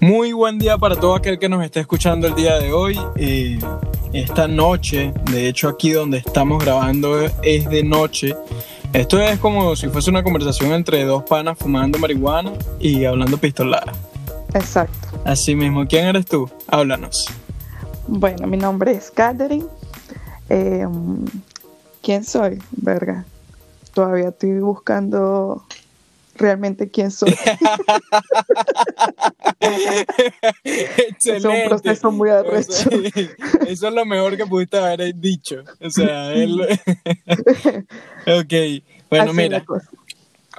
Muy buen día para todo aquel que nos esté escuchando el día de hoy. Eh, esta noche, de hecho aquí donde estamos grabando es de noche. Esto es como si fuese una conversación entre dos panas fumando marihuana y hablando pistolada. Exacto. Así mismo, ¿quién eres tú? Háblanos. Bueno, mi nombre es Catherine. Eh, ¿Quién soy? Verga. Todavía estoy buscando realmente quién soy. es un proceso muy arrecho. Eso es lo mejor que pudiste haber dicho. O sea, él... ok, bueno, mira.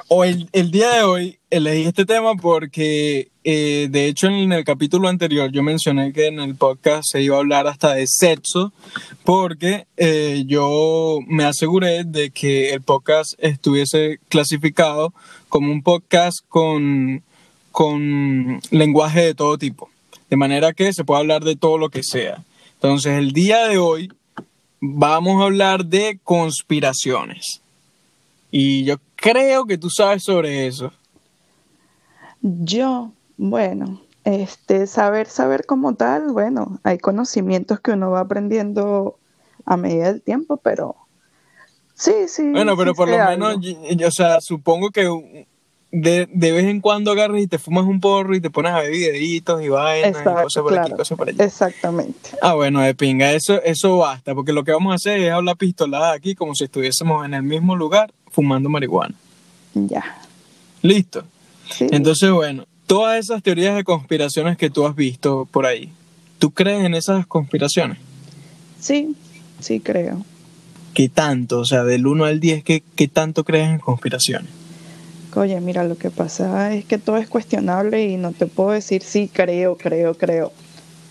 Hoy, el día de hoy elegí este tema porque, eh, de hecho, en el capítulo anterior yo mencioné que en el podcast se iba a hablar hasta de sexo, porque eh, yo me aseguré de que el podcast estuviese clasificado como un podcast con, con lenguaje de todo tipo, de manera que se pueda hablar de todo lo que sea. Entonces, el día de hoy vamos a hablar de conspiraciones. Y yo creo que tú sabes sobre eso. Yo, bueno, este, saber, saber como tal, bueno, hay conocimientos que uno va aprendiendo a medida del tiempo, pero sí, sí. Bueno, pero por lo menos, o sea, supongo que de, de, vez en cuando agarras y te fumas un porro y te pones a ver videitos y vainas y cosas por aquí, cosas por allá. Exactamente. Ah, bueno, de pinga, eso, eso basta, porque lo que vamos a hacer es hablar pistolada aquí como si estuviésemos en el mismo lugar fumando marihuana. Ya. Listo. Entonces, bueno, todas esas teorías de conspiraciones que tú has visto por ahí, ¿tú crees en esas conspiraciones? Sí, sí creo. ¿Qué tanto? O sea, del 1 al 10, ¿qué, qué tanto crees en conspiraciones? Oye, mira, lo que pasa es que todo es cuestionable y no te puedo decir sí, creo, creo, creo.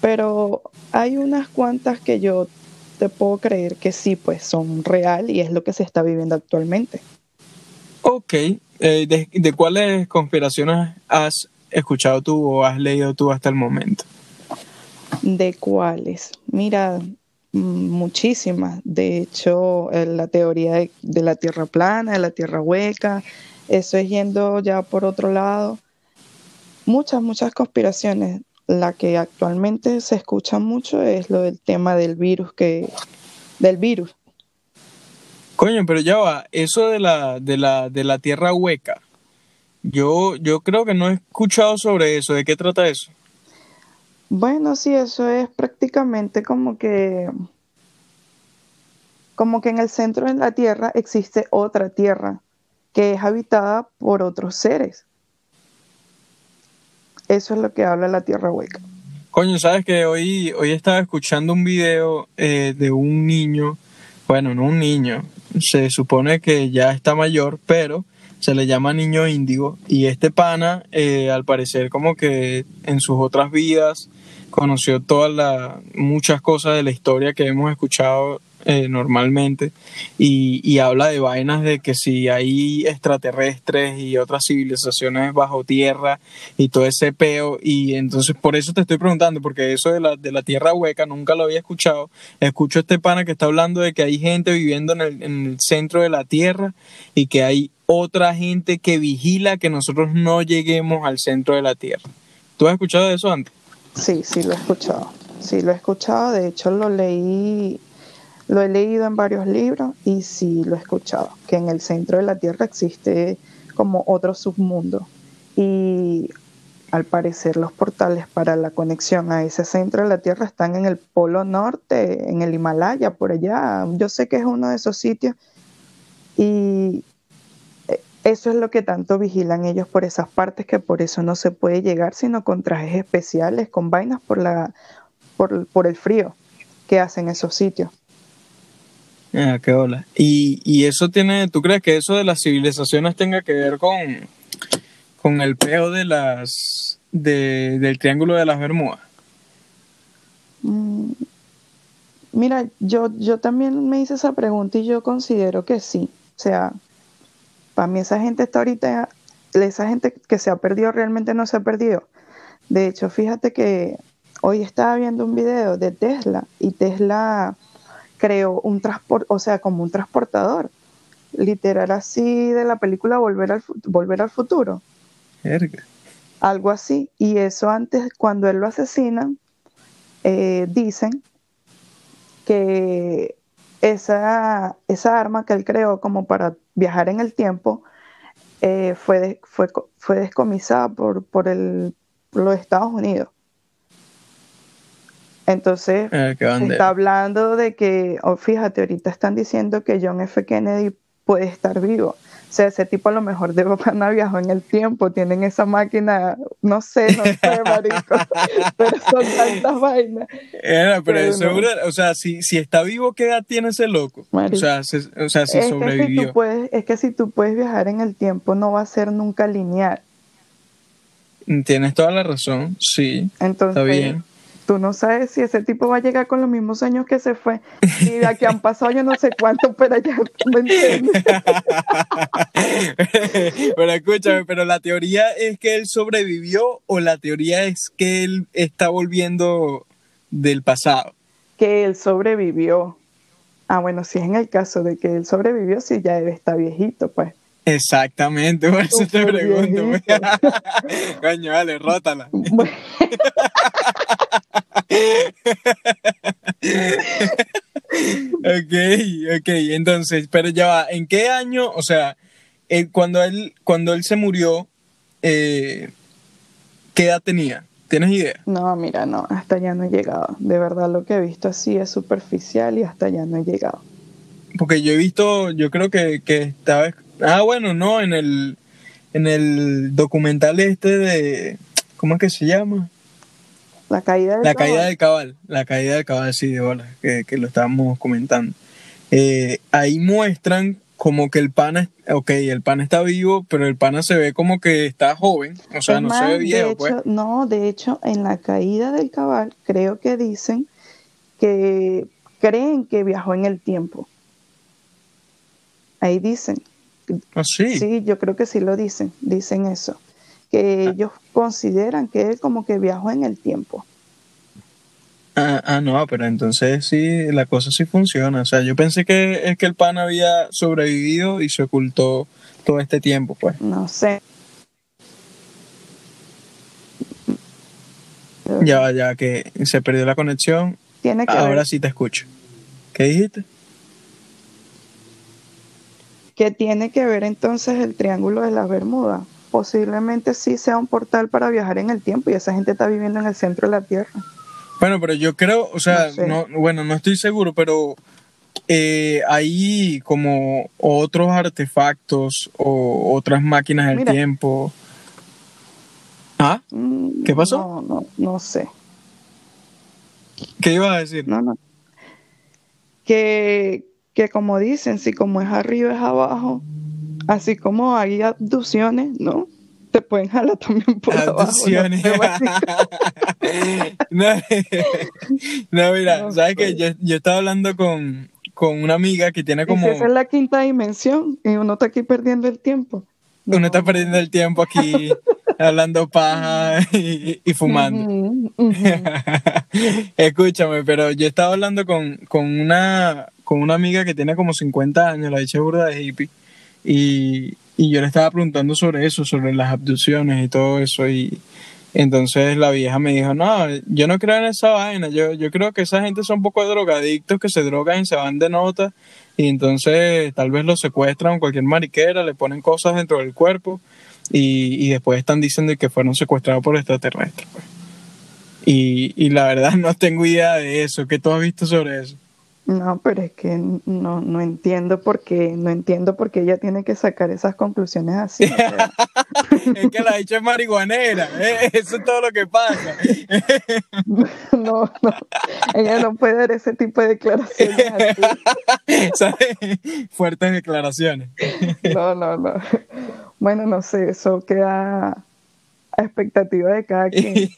Pero hay unas cuantas que yo te puedo creer que sí, pues son real y es lo que se está viviendo actualmente. Ok, eh, ¿de, cuáles conspiraciones has escuchado tú o has leído tú hasta el momento? ¿De cuáles? Mira, muchísimas. De hecho, eh, la teoría de, la tierra plana, de la tierra hueca, eso es yendo ya por otro lado. Muchas, muchas conspiraciones. La que actualmente se escucha mucho es lo del tema del virus que del virus Coño, pero ya va, eso de la, de la, de la tierra hueca, yo, yo creo que no he escuchado sobre eso. ¿De qué trata eso? Bueno, sí, eso es prácticamente como que como que en el centro de la Tierra existe otra Tierra que es habitada por otros seres. Eso es lo que habla la Tierra hueca. Coño, sabes que hoy, hoy estaba escuchando un video eh, de un niño, bueno, no un niño, se supone que ya está mayor, pero se le llama niño índigo y este pana, eh, al parecer como que en sus otras vidas conoció todas las muchas cosas de la historia que hemos escuchado eh, normalmente y, y, habla de vainas de que si hay extraterrestres y otras civilizaciones bajo tierra y todo ese peo y entonces por eso te estoy preguntando porque eso de la, de la tierra hueca nunca lo había escuchado escucho este pana que está hablando de que hay gente viviendo en el, en el centro de la tierra y que hay otra gente que vigila que nosotros no lleguemos al centro de la tierra ¿tú has escuchado eso antes? Sí, sí lo he escuchado sí lo he escuchado de hecho lo leí lo he leído en varios libros y sí lo he escuchado, que en el centro de la Tierra existe como otro submundo. Y al parecer los portales para la conexión a ese centro de la Tierra están en el Polo Norte, en el Himalaya, por allá. Yo sé que es uno de esos sitios. Y eso es lo que tanto vigilan ellos por esas partes, que por eso no se puede llegar sino con trajes especiales, con vainas por, la, por, por el frío que hacen esos sitios. Ah, qué hola. Y, y eso tiene, ¿tú crees que eso de las civilizaciones tenga que ver con, con el peo de las de, del triángulo de las Bermudas? Mm, mira, yo, yo también me hice esa pregunta y yo considero que sí. O sea, para mí esa gente está ahorita, esa gente que se ha perdido realmente no se ha perdido. De hecho, fíjate que hoy estaba viendo un video de Tesla y Tesla creó un transporte, o sea, como un transportador, literal así de la película Volver al, Volver al Futuro. algo así. Y eso antes, cuando él lo asesina, eh, dicen que esa, esa arma que él creó como para viajar en el tiempo eh, fue, fue, fue descomisada por, por el, los Estados Unidos. Entonces, qué se está hablando de que, oh, fíjate, ahorita están diciendo que John F. Kennedy puede estar vivo. O sea, ese tipo a lo mejor de pana viajó en el tiempo, tienen esa máquina, no sé, no sé, marico, pero son tantas vainas. Era, pero Pero no. brother, o sea, si, si está vivo, ¿qué edad tiene ese loco? O sea, se- o sea, si es, que si sobrevivió. tú puedes, es que si tú puedes viajar en el tiempo, no va a ser nunca lineal. Tienes toda la razón, sí. Entonces, Está bien. Tú no sabes si ese tipo va a llegar con los mismos años que se fue. Y de aquí han pasado yo no sé cuánto, pero ya, ¿me entiendes? pero escúchame, pero la teoría es que él sobrevivió o la teoría es que él está volviendo del pasado. que él sobrevivió. Ah, bueno, si es en el caso de que él sobrevivió, si ya él está viejito, pues. Exactamente, por eso te pregunto. pues. Coño, vale, rótala. Ok, ok, entonces, pero ya va, ¿en qué año? O sea, eh, cuando él, cuando él se murió, eh, ¿qué edad tenía? ¿Tienes idea? no, mira, no, hasta allá no he llegado. De verdad, lo que he visto así es superficial y hasta allá no he llegado. Porque yo he visto, yo creo que, que estaba. Ah, bueno, no, en el, en el documental este de. ¿Cómo es que se llama? La caída del La caída caballo. del cabal. La caída del cabal, sí, de bola, que, que lo estábamos comentando. Eh, ahí muestran como que el pana, ok, el pana está vivo, pero el pana se ve como que está joven, o sea, no se ve de viejo, hecho, pues. No, de hecho, en la caída del cabal, creo que dicen que creen que viajó en el tiempo. Ahí dicen. Ah, sí. Sí, yo creo que sí lo dicen, dicen eso. Que ellos consideran que él como que viajó en el tiempo. Ah, ah, no, pero entonces sí, la cosa sí funciona. O sea, yo pensé que es que el pana había sobrevivido y se ocultó todo este tiempo, pues. No sé. Ya, ya que se perdió la conexión, Tiene que ahora ver, sí te escucho. ¿Qué dijiste? que tiene que ver entonces el Triángulo de las Bermudas. Posiblemente sí sea un portal para viajar en el tiempo y esa gente está viviendo en el centro de la Tierra. Bueno, pero yo creo, o sea, No sé. no, bueno, no estoy seguro, pero eh, hay como otros artefactos o otras máquinas del Mira. tiempo. ¿Ah? Mm, ¿Qué pasó? No, no, no sé. ¿Qué ibas a decir? No, no. Que, que como dicen, si como es arriba es abajo, así como hay abducciones, ¿no? Te pueden jalar también por Abducciones. abajo. no no, mira, No ¿sabes sé. qué? Yo, yo estaba hablando con, con una amiga que tiene como... si esa es la quinta dimensión y uno está aquí perdiendo el tiempo. Uno está perdiendo el tiempo aquí hablando paja y, y fumando. Escúchame, pero yo estaba hablando con, con una con una amiga que tiene como 50 años, la dicha burda de hippie, y, y yo le estaba preguntando sobre eso, sobre las abducciones y todo eso, y entonces la vieja me dijo, no, yo no creo en esa vaina, yo, yo creo que esa gente son un poco drogadictos que se drogan y se van de nota, y entonces tal vez los secuestran cualquier mariquera, le ponen cosas dentro del cuerpo, y, y después están diciendo que fueron secuestrados por extraterrestres. pues. Y, y la verdad no tengo idea de eso. ¿Qué tú has visto sobre eso? No, pero es que no, no entiendo por qué, no entiendo por qué ella tiene que sacar esas conclusiones así. o sea. es que la dicha es marihuanera. ¿eh? Eso es todo lo que pasa. No, no, ella no puede dar ese tipo de declaraciones así. Fuertes declaraciones. No, no, no. Bueno, no sé, eso queda a expectativa de cada quien.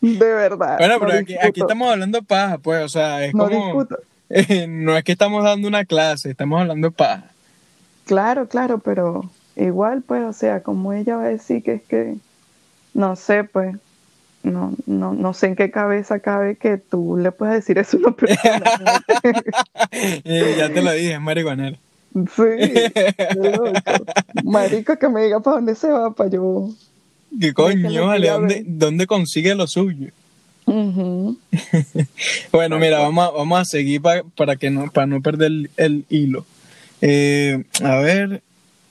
De verdad. Bueno, no pero aquí, aquí estamos hablando paja, pues. O sea, es No como. discuto. no es que estamos dando una clase, estamos hablando paja. Claro, claro, pero igual, pues, o sea, como ella va a decir que es que, no sé, pues, no, no, no sé en qué cabeza cabe que tú le puedas decir eso a una persona. Eh, ya te lo dije, es marihuanera. sí, loco. Marico, que me diga para dónde se va, para yo ¿Qué coño, vale? ¿Dónde, ¿Dónde consigue lo suyo? bueno, mira, vamos a, vamos a seguir para que no, para no perder el, hilo. Eh, a ver,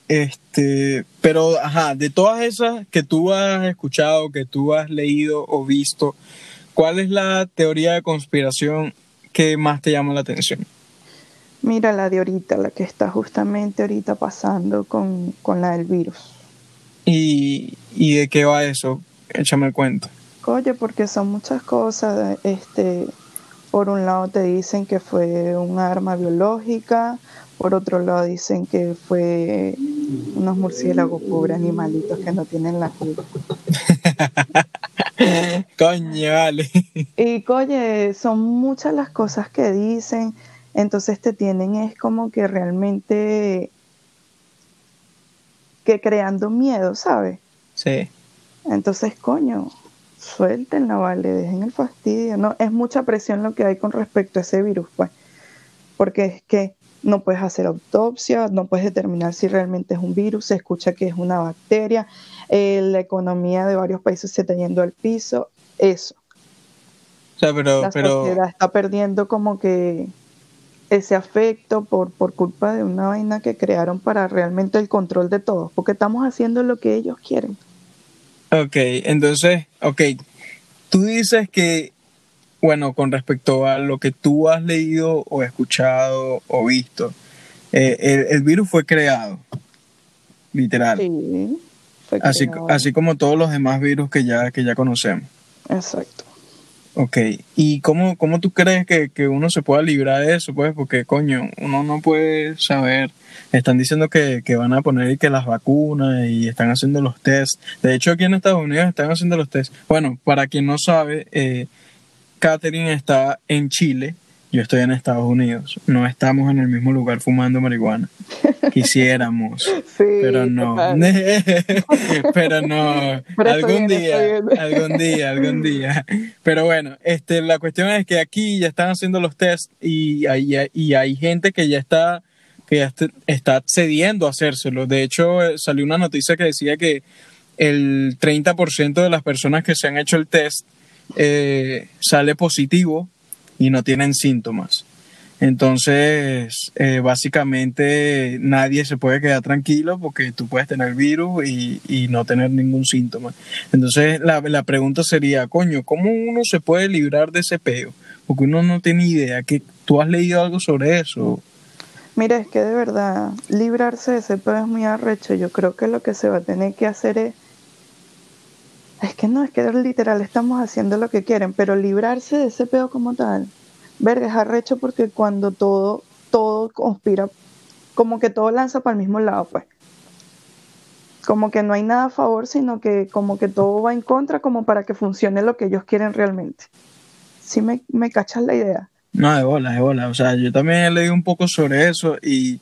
este, pero, ajá, de todas esas que tú has escuchado, que tú has leído o visto, ¿cuál es la teoría de conspiración que más te llama la atención? Mira la de ahorita, la que está justamente ahorita pasando con, la del virus. ¿Y, ¿Y de qué va eso? Échame el cuento. Oye, porque son muchas cosas. Este, por un lado te dicen que fue un arma biológica, por otro lado dicen que fue unos murciélagos pobres animalitos que no tienen la culpa. coño, vale. Y coño, son muchas las cosas que dicen, entonces te tienen es como que realmente que creando miedo, ¿sabes? Sí. Entonces, coño, suéltenla, vale, dejen el fastidio. No, es mucha presión lo que hay con respecto a ese virus, pues. Porque es que no puedes hacer autopsia, no puedes determinar si realmente es un virus, se escucha que es una bacteria, eh, la economía de varios países se está yendo al piso, eso. O sea, pero, la sociedad está perdiendo como que ese afecto por, por culpa de una vaina que crearon para realmente el control de todos, porque estamos haciendo lo que ellos quieren. Ok, entonces, ok, tú dices que bueno, con respecto a lo que tú has leído o escuchado o visto, eh, el, virus fue creado, literal. Sí, fue así, así como todos los demás virus que ya, que ya conocemos. Exacto. Ok, ¿y cómo, cómo tú crees que, que, uno se pueda librar de eso? Pues porque, coño, uno no puede saber. Están diciendo que, que van a poner y que las vacunas y están haciendo los tests. De hecho, aquí en Estados Unidos están haciendo los tests. Bueno, para quien no sabe, eh, Catherine está en Chile, yo estoy en Estados Unidos. No estamos en el mismo lugar fumando marihuana. Quisiéramos, pero no. pero no. algún día, algún día, algún día. Pero bueno, este, la cuestión es que aquí ya están haciendo los tests y hay, y hay gente que ya está que ya está accediendo a hacérselo. De hecho, eh, salió una noticia que decía que el 30% de las personas que se han hecho el test eh, sale positivo y no tienen síntomas. Entonces, eh, básicamente nadie se puede quedar tranquilo porque tú puedes tener virus y, no tener ningún síntoma. Entonces, la, la, pregunta sería, coño, ¿cómo uno se puede librar de ese peo? Porque uno no tiene idea. que ¿Tú has leído algo sobre eso? Mira, es que de verdad, librarse de ese peo es muy arrecho. Yo creo que lo que se va a tener que hacer es es que no, es que literal estamos haciendo lo que quieren, pero librarse de ese pedo como tal, verga, es arrecho porque cuando todo, todo conspira, como que todo lanza para el mismo lado, pues. Como que no hay nada a favor, sino que como que todo va en contra, como para que funcione lo que ellos quieren realmente. ¿Sí me, me cachas la idea? No, de bola, de bola. O sea, yo también he leído un poco sobre eso y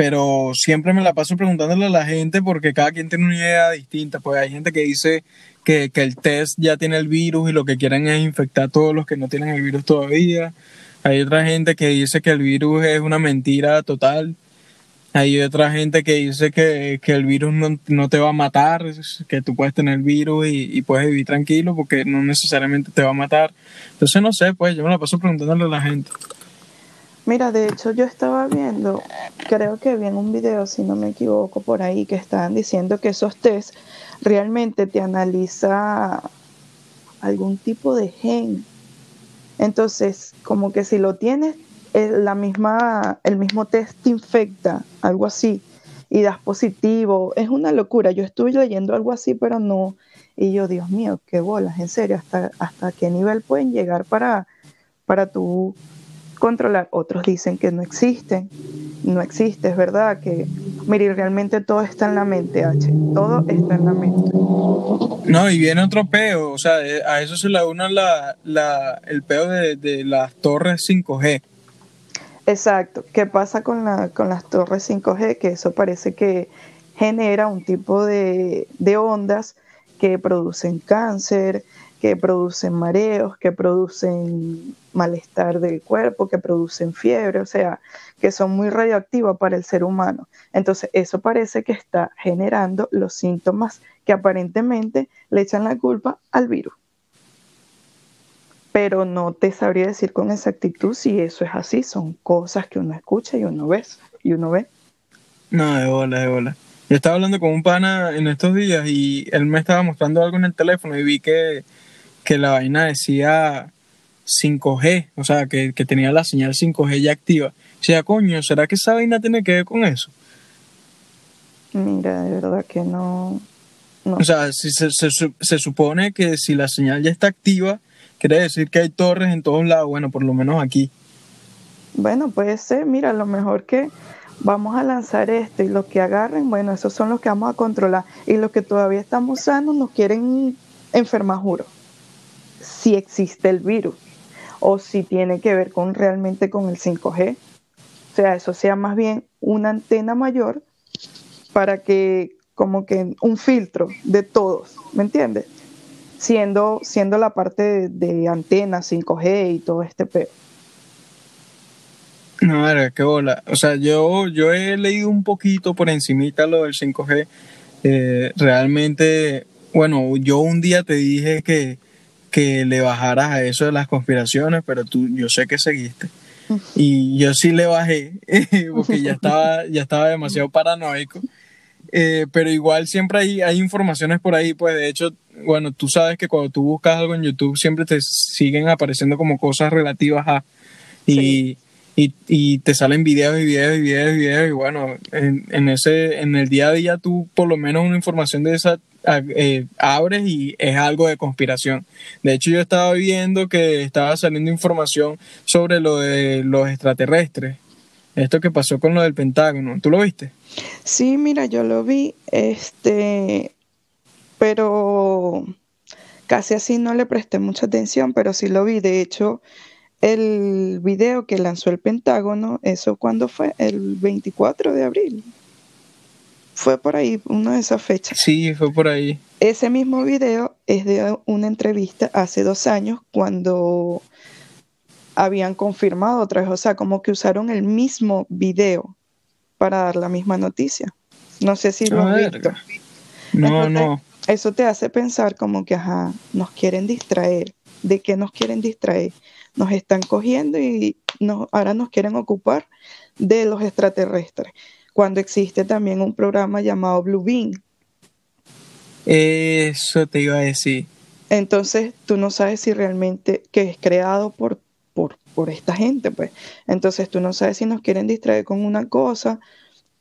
pero siempre me la paso preguntándole a la gente porque cada quien tiene una idea distinta. Pues hay gente que dice que, el test ya tiene el virus y lo que quieren es infectar a todos los que no tienen el virus todavía. Hay otra gente que dice que el virus es una mentira total. Hay otra gente que dice que, el virus no, te va a matar, que tú puedes tener el virus y, y, puedes vivir tranquilo porque no necesariamente te va a matar. Entonces no sé, pues yo me la paso preguntándole a la gente. Mira, de hecho yo estaba viendo, creo que vi en un video, si no me equivoco, por ahí, que estaban diciendo que esos test realmente te analiza algún tipo de gen. Entonces, como que si lo tienes, la misma, el mismo test te infecta, algo así, y das positivo. Es una locura. Yo estuve leyendo algo así, pero no. Y yo, Dios mío, qué bolas, en serio, hasta, hasta qué nivel pueden llegar para, para tú controlar. Otros dicen que no existen. No existe, es verdad que, mire, realmente todo está en la mente, H. Todo está en la mente. No, y viene otro peo, o sea, eh, a eso se le una la, la, el peo de, de, las torres 5G. Exacto. ¿Qué pasa con, la, con las torres 5G? Que eso parece que genera un tipo de, de ondas que producen cáncer, que producen mareos, que producen malestar del cuerpo, que producen fiebre, o sea, que son muy radioactivas para el ser humano. Entonces, eso parece que está generando los síntomas que aparentemente le echan la culpa al virus. Pero no te sabría decir con exactitud si eso es así, son cosas que uno escucha y uno ve, y uno ve. No, de bola, de bola. Yo estaba hablando con un pana en estos días y él me estaba mostrando algo en el teléfono y vi que que la vaina decía 5G, o sea, que, tenía la señal 5G ya activa. O sea, coño, ¿será que esa vaina tiene que ver con eso? Mira, de verdad que no. O sea, si se, se, supone que si la señal ya está activa, quiere decir que hay torres en todos lados, bueno, por lo menos aquí. Bueno, puede ser, mira, lo mejor que vamos a lanzar esto y los que agarren, bueno, esos son los que vamos a controlar. Y los que todavía estamos usando nos quieren enfermar, juro si existe el virus o si tiene que ver con realmente con el 5G. O sea, eso sea más bien una antena mayor para que como que un filtro de todos, ¿me entiendes? Siendo, siendo la parte de, antena 5G y todo este pedo. No, ver, qué bola. O sea, yo, yo he leído un poquito por encimita lo del 5G. Eh, realmente, bueno, yo un día te dije que, que le bajaras a eso de las conspiraciones, pero tú, yo sé que seguiste. Y yo sí le bajé, porque ya estaba, ya estaba demasiado paranoico. Eh, pero igual siempre hay, hay informaciones por ahí, pues de hecho, bueno, tú sabes que cuando tú buscas algo en YouTube siempre te siguen apareciendo como cosas relativas a... Y, y, y, te salen videos y videos y videos y videos y bueno, en, en, ese, en el día a día tú por lo menos una información de esa eh, abres y es algo de conspiración. De hecho, yo estaba viendo que estaba saliendo información sobre lo de los extraterrestres. Esto que pasó con lo del Pentágono. ¿Tú lo viste? Sí, mira, yo lo vi, este, pero casi así no le presté mucha atención, pero sí lo vi. De hecho, el video que lanzó el Pentágono, eso cuando fue el 24 de abril, fue por ahí, una de esas fechas. Sí, fue por ahí. Ese mismo video es de una entrevista hace dos años cuando habían confirmado otra vez, o sea, como que usaron el mismo video para dar la misma noticia. No sé si lo has visto. No, no. Eso te hace pensar como que, ajá, nos quieren distraer. ¿De qué nos quieren distraer? Nos están cogiendo y nos, ahora nos quieren ocupar de los extraterrestres cuando existe también un programa llamado Blue Bean. Eso te iba a decir. Entonces tú no sabes si realmente que es creado por, por, por esta gente, pues. Entonces tú no sabes si nos quieren distraer con una cosa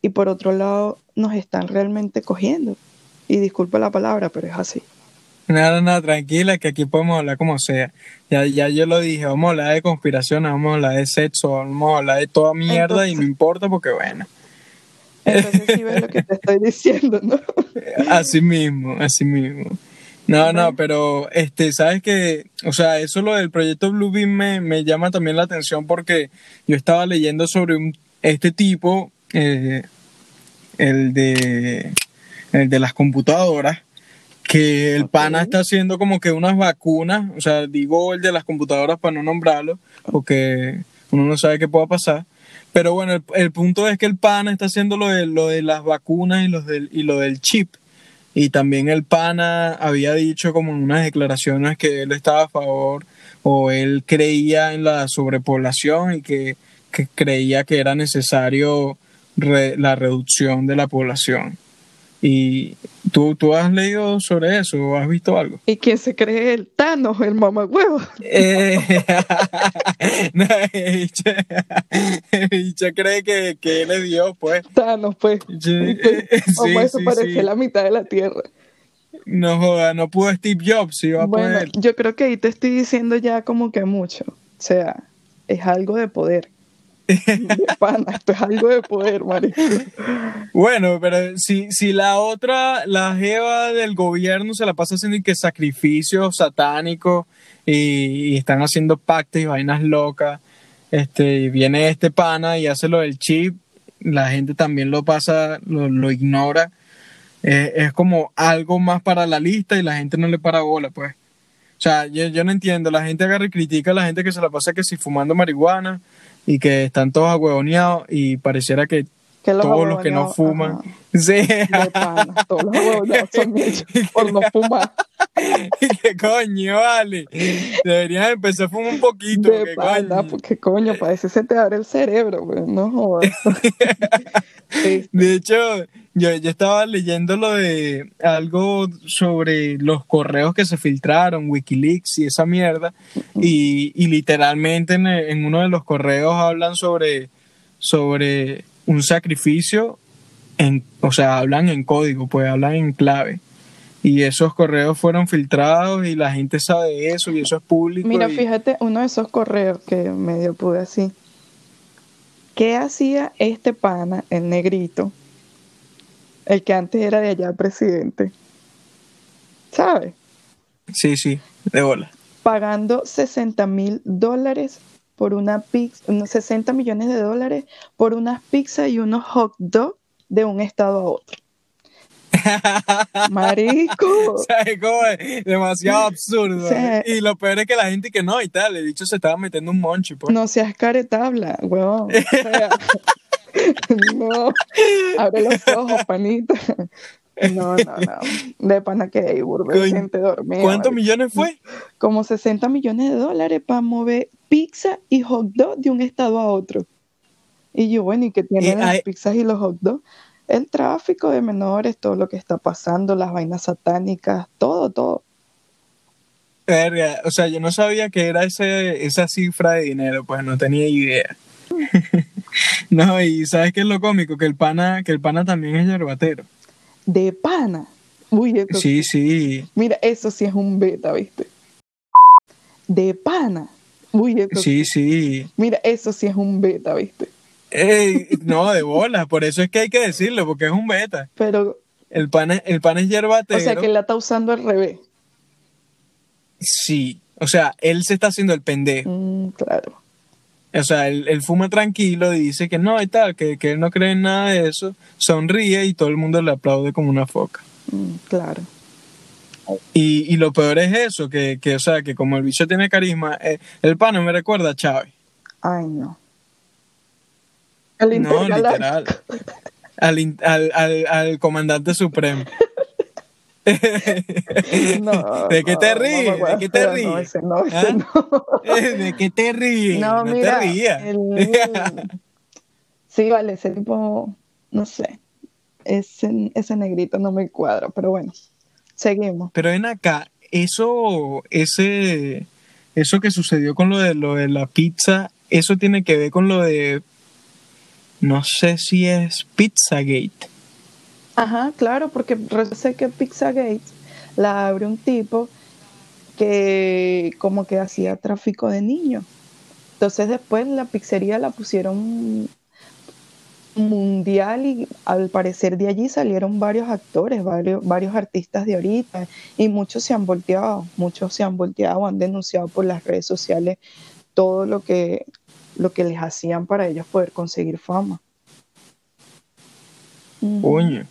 y por otro lado nos están realmente cogiendo. Y disculpa la palabra, pero es así. Nada, nada, tranquila, que aquí podemos hablar como sea. Ya, ya yo lo dije, vamos a hablar de conspiración, vamos a hablar de sexo, vamos a hablar de toda mierda y no importa porque bueno. Entonces sí ves lo que te estoy diciendo, ¿no? Así mismo, así mismo. No, no, pero este, sabes que, o sea, eso lo del proyecto Bluebeam me, me llama también la atención porque yo estaba leyendo sobre un, este tipo, eh, el de el de las computadoras, que el PANA está haciendo como que unas vacunas, o sea, digo el de las computadoras para no nombrarlo, porque uno no sabe qué pueda pasar, pero bueno, el, punto es que el PANA está haciendo lo de, lo de las vacunas y, los del, y lo del chip. Y también el PANA había dicho como en unas declaraciones que él estaba a favor o él creía en la sobrepoblación y que, creía que era necesario la reducción de la población. ¿Y tú, tú has leído sobre eso o has visto algo? ¿Y quién se cree el Thanos, el mamagüevo? Eh, no, cree que, que, él es Dios, pues. Thanos, pues. Sí, Como eso parece la mitad de la Tierra. No joda, no pudo Steve Jobs, iba a bueno, Yo creo que ahí te estoy diciendo ya como que mucho. O sea, es algo de poder. Pana, esto es algo de poder. Bueno, pero si, si la otra, la jeva del gobierno se la pasa haciendo y que sacrificios satánicos y, están haciendo pactos y vainas locas, este, viene este pana y hace lo del chip, la gente también lo pasa, lo, ignora. es como algo más para la lista y la gente no le para bola, pues. O sea, yo, yo no entiendo. La gente agarra y critica a la gente que se la pasa que si fumando marihuana y que están todos agüevoneados y pareciera que, Que los todos los que no fuman. ajá, Sí. de pana, todos los ahuevoneados son hechos por no fumar. ¿Qué coño, vale? Deberías empezar a fumar un poquito. De ¿qué pana, coño? porque coño, parece se te abre el cerebro, güey, no jodas. Sí, De hecho, yo, yo estaba leyendo lo de algo sobre los correos que se filtraron, Wikileaks y esa mierda, y, y literalmente en, en uno de los correos hablan sobre, sobre un sacrificio, en, o sea, hablan en código, pues hablan en clave. Y esos correos fueron filtrados y la gente sabe eso y eso es público. Mira, y- fíjate, uno de esos correos que medio pude así. ¿Qué hacía este pana, el negrito? El que antes era de allá presidente. ¿Sabes? Sí, sí, de bola. Pagando 60 mil dólares por una pizza, unos 60 millones de dólares por unas pizzas y unos hot dogs de un estado a otro. Marico. ¿Sabes cómo es? Demasiado absurdo. Y lo peor es que la gente que no y tal, el dicho se estaba metiendo un monchi, pues. No seas caretabla. O sea, no. Abre los ojos, panita. No, no, no. De pana que de Coño, gente dormida. ¿Cuántos millones fue? Como 60 millones de dólares para mover pizza y hot dog de un estado a otro. Y yo, bueno, ¿y qué tienen Eh, las pizzas y los hot dogs? El tráfico de menores, todo lo que está pasando, las vainas satánicas, todo, todo. Verga, o sea, yo no sabía que era ese, esa cifra de dinero, pues no tenía idea. no, y ¿sabes qué es lo cómico? Que el pana, que el pana también es yerbatero. De pana. Uy, esto Sí, sí, Mira, eso sí es un beta, ¿viste? De pana. Uy, eso sí, sí. Mira, eso sí es un beta, ¿viste? Ey, no, de bola, por eso es que hay que decirlo, porque es un beta. Pero, El pan es, el pan es yerbatero. o sea, que la está usando al revés. Sí, o sea, él se está haciendo el pendejo. Mm, claro. O sea, él, él fuma tranquilo y dice que no y tal, que, que él no cree en nada de eso, sonríe y todo el mundo le aplaude como una foca. Mm, claro. Y, y lo peor es eso, que, que, o sea, que como el bicho tiene carisma, eh, el pana me recuerda a Chávez. Ay, no. El No, literal. Al, al, al, al comandante supremo. No, ¿De qué te ríes? ¿De qué te ríes? No, ¿Ah? ¿De qué te ríes? No, No, mira. te rías. el- Sí, vale, ese tipo, no sé. Ese, ese negrito no me cuadra, pero bueno. Seguimos. Pero ven acá, eso, ese, eso que sucedió con lo de lo de la pizza, eso tiene que ver con lo de, no sé si es Pizzagate. Ajá, claro, porque sé que Pizzagate la abre un tipo que como que hacía tráfico de niños. Entonces después la pizzería la pusieron mundial y al parecer de allí salieron varios actores, varios, varios artistas de ahorita y muchos se han volteado, muchos se han volteado, han denunciado por las redes sociales todo lo que, lo que les hacían para ellos poder conseguir fama. Coño.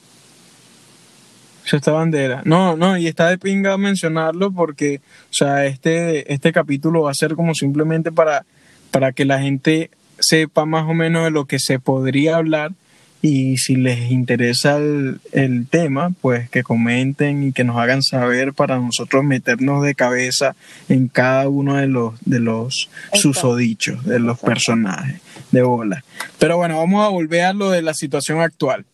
Está bandera. No, no, y está de pinga mencionarlo porque, o sea, este, este capítulo va a ser como simplemente para, para que la gente sepa más o menos de lo que se podría hablar y si les interesa el, el tema, pues que comenten y que nos hagan saber para nosotros meternos de cabeza en cada uno de los, de los susodichos, de los personajes de bola. Pero bueno, vamos a volver a lo de la situación actual.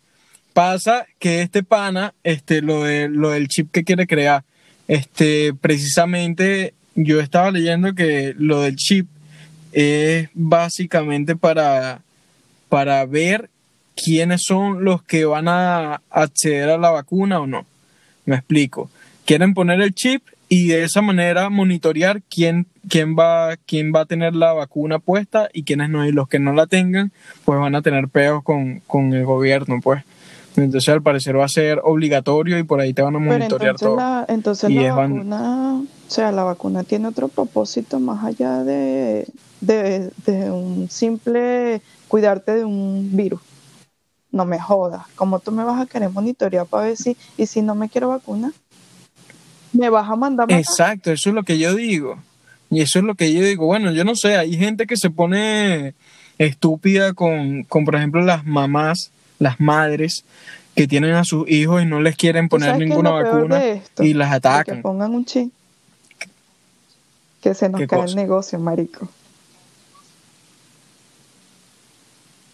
Pasa que este pana, este, lo, de, lo del chip que quiere crear, este, precisamente yo estaba leyendo que lo del chip es básicamente para, para ver quiénes son los que van a acceder a la vacuna o no. Me explico. Quieren poner el chip y de esa manera monitorear quién, quién, va, quién va a tener la vacuna puesta y quiénes no. Y los que no la tengan, pues van a tener peos con, con el gobierno, pues. Entonces al parecer va a ser obligatorio y por ahí te van a Pero monitorear entonces todo. la, entonces Y la van- vacuna, o sea, la vacuna tiene otro propósito más allá de, de, de un simple cuidarte de un virus. No me jodas. ¿Cómo tú me vas a querer monitorear para ver si, y si no me quiero vacunar? me vas a mandar matar. Exacto, eso es lo que yo digo. Y eso es lo que yo digo. Bueno, yo no sé, hay gente que se pone estúpida con, con por ejemplo, las mamás, las madres que tienen a sus hijos y no les quieren ¿Tú poner ninguna vacuna esto? y las De Que atacan. pongan un chip. Que se nos ¿Qué cae cosa? el negocio, marico.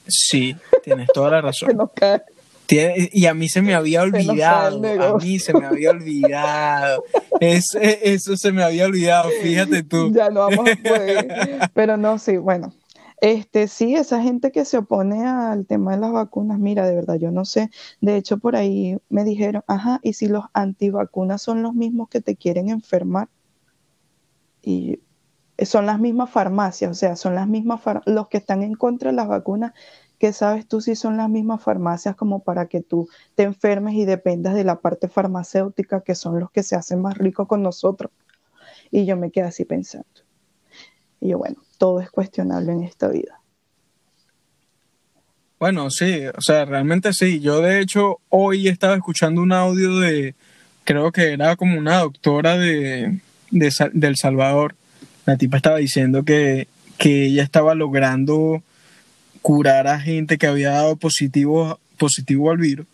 Sí, tienes toda la Se razón. nos cae. Tiene- y a mí se me había olvidado, a mí se me había olvidado. Es- eso se me había olvidado, fíjate tú. Ya no vamos a poder. Pero no, sí, bueno. Este, sí, esa gente que se opone al tema de las vacunas, mira, de verdad, yo no sé. De hecho, por ahí me dijeron, ajá, ¿y si los antivacunas son los mismos que te quieren enfermar? Y son las mismas farmacias, o sea, son las mismas, los que están en contra de las vacunas, que sabes tú si son las mismas farmacias como para que tú te enfermes y dependas de la parte farmacéutica, que son los que se hacen más ricos con nosotros. Y yo me quedé así pensando. Y yo, bueno, todo es cuestionable en esta vida. Bueno, sí, o sea, realmente sí. Yo de hecho hoy estaba escuchando un audio de, creo que era como una doctora de, del Salvador. La tipa estaba diciendo que, que ella estaba logrando curar a gente que había dado positivo, positivo al virus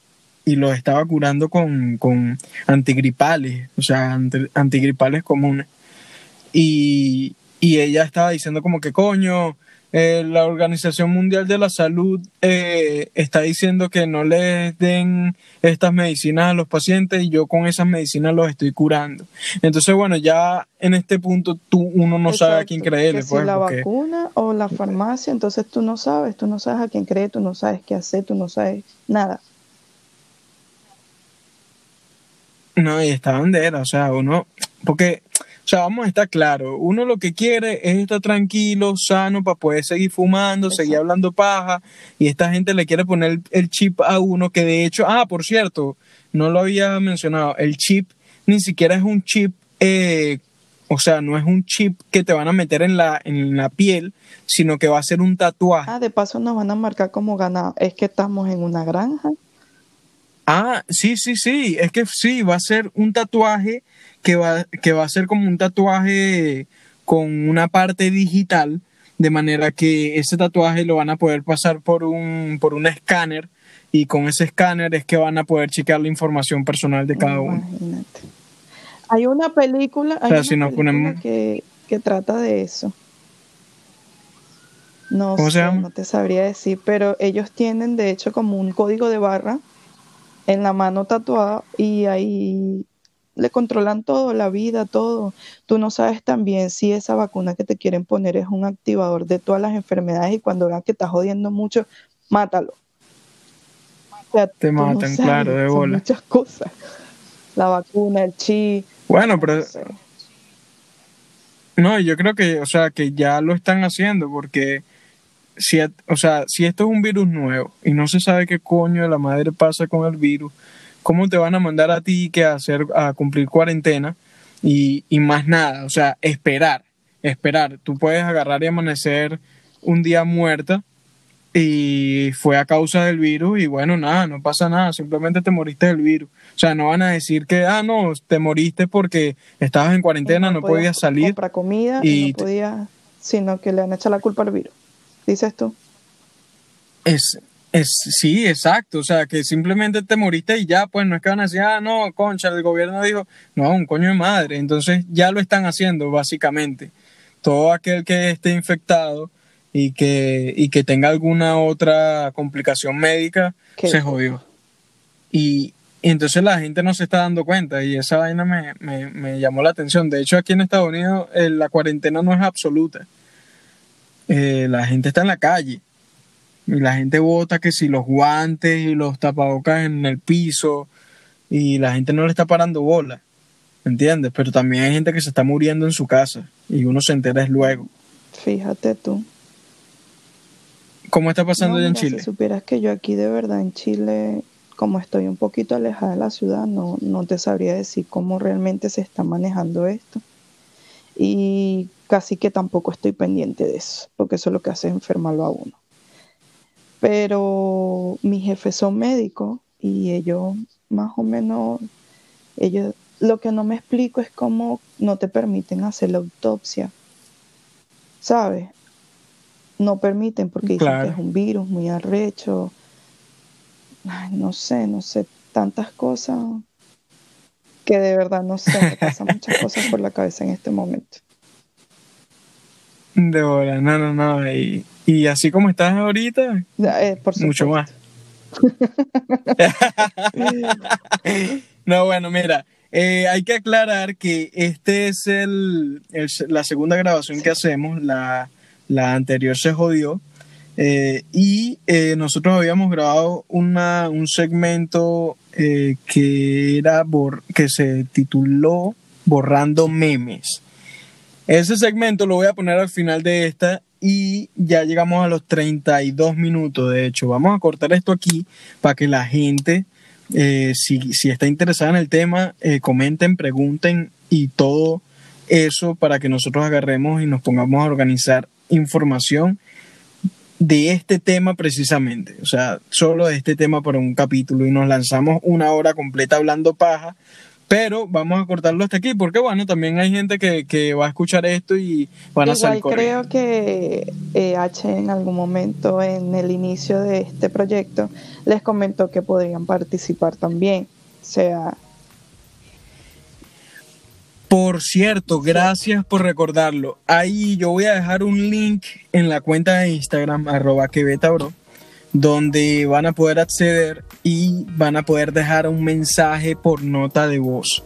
y los estaba curando con, con antigripales, o sea, anti- antigripales comunes. Y, y ella estaba diciendo como que coño, eh, la Organización Mundial de la Salud eh, está diciendo que no les den estas medicinas a los pacientes y yo con esas medicinas los estoy curando. Entonces, bueno, ya en este punto tú uno no sabe a quién creerle. pues, si la porque- vacuna o la farmacia, entonces tú no sabes, tú no sabes a quién creer, tú no sabes qué hacer, tú no sabes nada. No, y esta bandera, o sea, uno, porque, o sea, vamos a estar claros, uno lo que quiere es estar tranquilo, sano, para poder seguir fumando, seguir hablando paja, y esta gente le quiere poner el, el chip a uno, que de hecho, ah, por cierto, no lo había mencionado, el chip ni siquiera es un chip, eh, o sea, no es un chip que te van a meter en la, en la piel, sino que va a ser un tatuaje. Ah, de paso nos van a marcar como ganado. Es que estamos en una granja. Ah, sí, sí, sí, es que sí, va a ser un tatuaje que va, que va a ser como un tatuaje con una parte digital, de manera que ese tatuaje lo van a poder pasar por un, por un escáner y con ese escáner es que van a poder chequear la información personal de cada uno. Imagínate. Hay una película, hay sea, una si película ponemos- que, que trata de eso. No ¿Cómo se sé, llama? no te sabría decir, pero ellos tienen de hecho como un código de barra en la mano tatuada y ahí le controlan todo, la vida, todo. Tú no sabes también si esa vacuna que te quieren poner es un activador de todas las enfermedades y cuando vean que estás jodiendo mucho, mátalo. O sea, Te no matan, sabes, claro, de son bola. muchas cosas. La vacuna, el chi, Bueno, pero no sé. No, yo creo que, o sea, que ya lo están haciendo porque si, o sea, si esto es un virus nuevo y no se sabe qué coño de la madre pasa con el virus, ¿cómo te van a mandar a ti que a hacer a cumplir cuarentena y, y más nada? O sea, esperar, esperar. Tú puedes agarrar y amanecer un día muerta y fue a causa del virus y bueno, nada, no pasa nada, simplemente te moriste del virus. O sea, no van a decir que, ah, no, te moriste porque estabas en cuarentena, no, podías salir. comprar comida y, y no podías, sino que le han hecho la culpa al virus. Dices tú. Es, es, sí, exacto. O sea, que simplemente te moriste y ya, pues no es que van a decir, ah, no, concha, el gobierno dijo, no, un coño de madre. Entonces ya lo están haciendo, básicamente. Todo aquel que esté infectado y que, y que tenga alguna otra complicación médica, Qué se jodió. Y, y entonces la gente no se está dando cuenta y esa vaina me, me, me llamó la atención. De hecho, aquí en Estados Unidos eh, la cuarentena no es absoluta. Eh, la gente está en la calle. Y la gente vota que si los guantes y los tapabocas en el piso y la gente no le está parando bola, ¿entiendes? Pero también hay gente que se está muriendo en su casa y uno se entera es luego. Fíjate tú. ¿Cómo está pasando No, allá en Chile? Si supieras que yo aquí de verdad en Chile, como estoy un poquito alejada de la ciudad, no, no te sabría decir cómo realmente se está manejando esto. Y casi que tampoco estoy pendiente de eso, porque eso es lo que hace es enfermarlo a uno. Pero mis jefes son médicos y ellos más o menos, ellos lo que no me explico es cómo no te permiten hacer la autopsia. ¿Sabes? No permiten porque dicen que es un virus muy arrecho. Ay, no sé, no sé, tantas cosas que de verdad no sé, me pasan muchas cosas por la cabeza en este momento. De hora, no, no, no. Y, y así como estás ahorita, eh, mucho más. no, bueno, mira, eh, hay que aclarar que este es el, la segunda grabación que hacemos, la, la anterior se jodió. Eh, y nosotros habíamos grabado una, un segmento que, era que se tituló Borrando Memes. Ese segmento lo voy a poner al final de esta y ya llegamos a los 32 minutos. De hecho, vamos a cortar esto aquí para que la gente, eh, si, está interesada en el tema, eh, comenten, pregunten y todo eso para que nosotros agarremos y nos pongamos a organizar información de este tema precisamente, o sea, solo de este tema para un capítulo y nos lanzamos una hora completa hablando paja pero vamos a cortarlo hasta aquí, porque bueno, también hay gente que, va a escuchar esto y van a salir creo que eh, H en algún momento en el inicio de este proyecto les comentó que podrían participar también. O sea. Por cierto, gracias por recordarlo. Ahí yo voy a dejar un link en la cuenta de Instagram, arroba bro donde van a poder acceder y van a poder dejar un mensaje por nota de voz.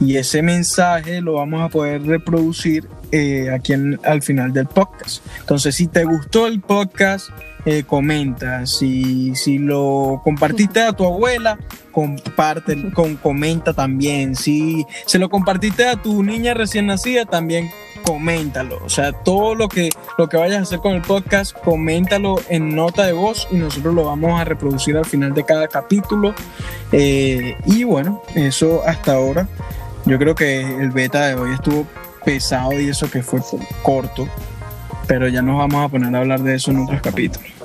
Y ese mensaje lo vamos a poder reproducir eh, aquí al final del podcast. Entonces, si te gustó el podcast, eh, comenta. Si, si lo compartiste a tu abuela, comparte, con, comenta también. Si se lo compartiste a tu niña recién nacida, también coméntalo. O sea, todo lo que, lo que vayas a hacer con el podcast, coméntalo en nota de voz y nosotros lo vamos a reproducir al final de cada capítulo. Eh, y bueno, eso hasta ahora. Yo creo que el beta de hoy estuvo pesado y eso que fue corto. Pero ya nos vamos a poner a hablar de eso en otros capítulos.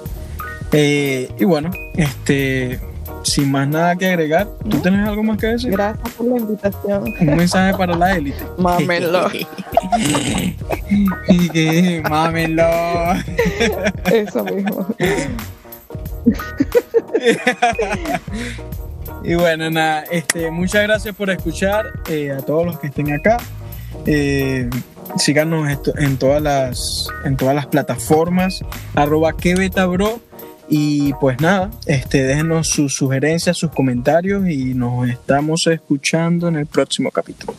Eh, y bueno, este sin más nada que agregar, ¿tú tienes algo más que decir? Gracias por la invitación. Un mensaje para la élite. Mámenlo. y que mámenlo. Eso mismo. y bueno, nada, este, muchas gracias por escuchar eh, a todos los que estén acá. Eh, síganos en todas las en todas las plataformas arroba bro y pues nada, este, déjenos sus sugerencias, sus comentarios y nos estamos escuchando en el próximo capítulo.